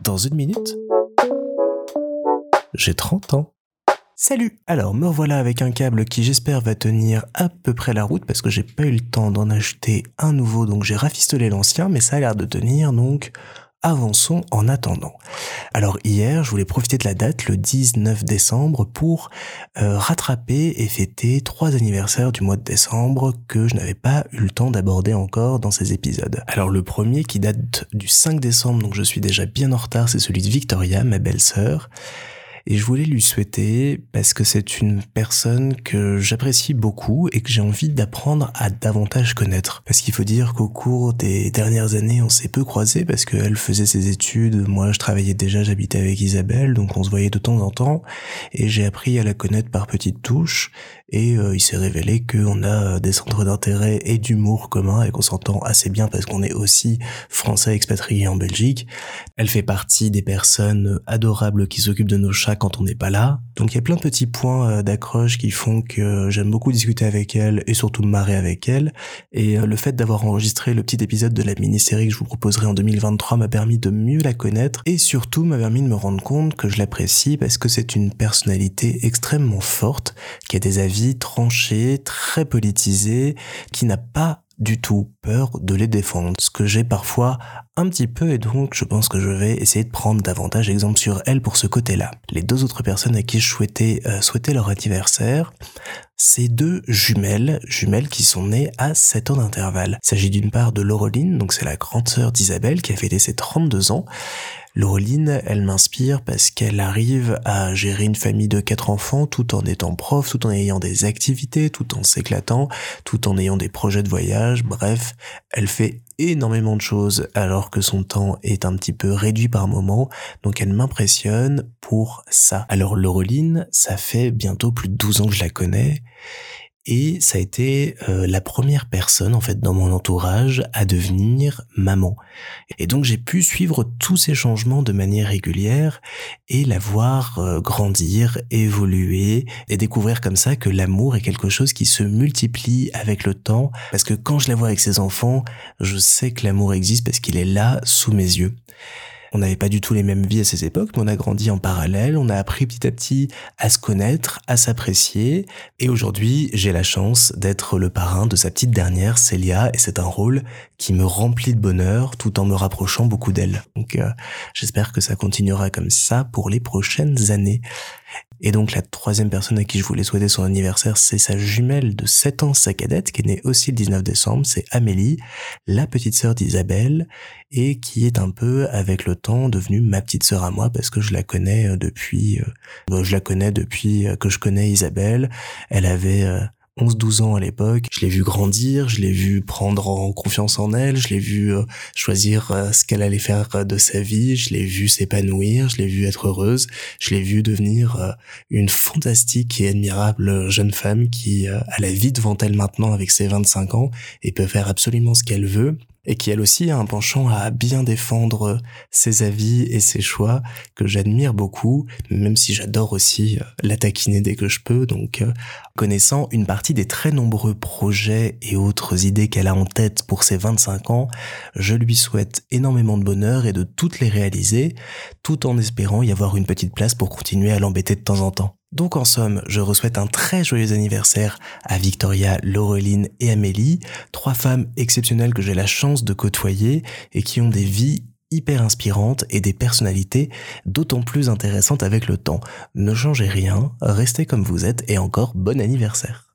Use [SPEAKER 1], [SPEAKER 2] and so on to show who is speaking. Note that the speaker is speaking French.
[SPEAKER 1] Dans une minute, j'ai 30 ans. Salut Alors me voilà avec un câble qui j'espère va tenir à peu près la route parce que j'ai pas eu le temps d'en acheter un nouveau donc j'ai rafistolé l'ancien mais ça a l'air de tenir donc avançons en attendant. Alors hier, je voulais profiter de la date, le 19 décembre, pour euh, rattraper et fêter trois anniversaires du mois de décembre que je n'avais pas eu le temps d'aborder encore dans ces épisodes. Alors le premier qui date du 5 décembre, donc je suis déjà bien en retard, c'est celui de Victoria, ma belle-sœur. Et je voulais lui souhaiter, parce que c'est une personne que j'apprécie beaucoup et que j'ai envie d'apprendre à davantage connaître. Parce qu'il faut dire qu'au cours des dernières années, on s'est peu croisés parce qu'elle faisait ses études, moi je travaillais déjà, j'habitais avec Isabelle, donc on se voyait de temps en temps, et j'ai appris à la connaître par petites touches, et euh, il s'est révélé qu'on a des centres d'intérêt et d'humour communs et qu'on s'entend assez bien parce qu'on est aussi français expatriés en Belgique. Elle fait partie des personnes adorables qui s'occupent de nos chats quand on n'est pas là. Donc il y a plein de petits points euh, d'accroche qui font que j'aime beaucoup discuter avec elle et surtout me marrer avec elle. Et euh, le fait d'avoir enregistré le petit épisode de la mini-série que je vous proposerai en 2023 m'a permis de mieux la connaître et surtout m'a permis de me rendre compte que je l'apprécie parce que c'est une personnalité extrêmement forte, qui a des avis tranchés, très politisés, qui n'a pas du tout peur de les défendre, ce que j'ai parfois un petit peu et donc je pense que je vais essayer de prendre davantage exemple sur elle pour ce côté-là. Les deux autres personnes à qui je souhaitais euh, souhaiter leur anniversaire, c'est deux jumelles, jumelles qui sont nées à 7 ans d'intervalle. Il s'agit d'une part de Laureline, donc c'est la grande sœur d'Isabelle qui a fêté ses 32 ans. Laureline, elle m'inspire parce qu'elle arrive à gérer une famille de quatre enfants tout en étant prof, tout en ayant des activités, tout en s'éclatant, tout en ayant des projets de voyage, bref, elle fait énormément de choses alors que son temps est un petit peu réduit par moment, donc elle m'impressionne pour ça. Alors Laureline, ça fait bientôt plus de 12 ans que je la connais, et ça a été euh, la première personne en fait dans mon entourage à devenir maman. Et donc j'ai pu suivre tous ces changements de manière régulière et la voir euh, grandir, évoluer et découvrir comme ça que l'amour est quelque chose qui se multiplie avec le temps parce que quand je la vois avec ses enfants, je sais que l'amour existe parce qu'il est là sous mes yeux. On n'avait pas du tout les mêmes vies à ces époques, mais on a grandi en parallèle, on a appris petit à petit à se connaître, à s'apprécier, et aujourd'hui j'ai la chance d'être le parrain de sa petite dernière, Célia, et c'est un rôle qui me remplit de bonheur tout en me rapprochant beaucoup d'elle. Donc euh, j'espère que ça continuera comme ça pour les prochaines années. Et donc la troisième personne à qui je voulais souhaiter son anniversaire, c'est sa jumelle de 7 ans, sa cadette, qui est née aussi le 19 décembre, c'est Amélie, la petite sœur d'Isabelle, et qui est un peu avec le temps devenue ma petite sœur à moi parce que je la connais euh, depuis, euh, je la connais depuis euh, que je connais Isabelle. Elle avait 11-12 ans à l'époque. Je l'ai vu grandir, je l'ai vu prendre en confiance en elle, je l'ai vu euh, choisir euh, ce qu'elle allait faire euh, de sa vie, je l'ai vu s'épanouir, je l'ai vu être heureuse, je l'ai vu devenir une fantastique et admirable jeune femme qui a la vie devant elle maintenant avec ses 25 ans et peut faire absolument ce qu'elle veut et qui elle aussi a un penchant à bien défendre ses avis et ses choix que j'admire beaucoup, même si j'adore aussi euh, la taquiner dès que je peux. Donc, euh, connaissant une partie des très nombreux projets et autres idées qu'elle a en tête pour ses 25 ans, je lui souhaite énormément de bonheur et de toutes les réaliser, tout en espérant y avoir une petite place pour continuer à l'embêter de temps en temps. Donc en somme, je souhaite un très joyeux anniversaire à Victoria, Laureline et Amélie, trois femmes exceptionnelles que j'ai la chance de côtoyer et qui ont des vies hyper inspirantes et des personnalités d'autant plus intéressantes avec le temps. Ne changez rien, restez comme vous êtes et encore bon anniversaire.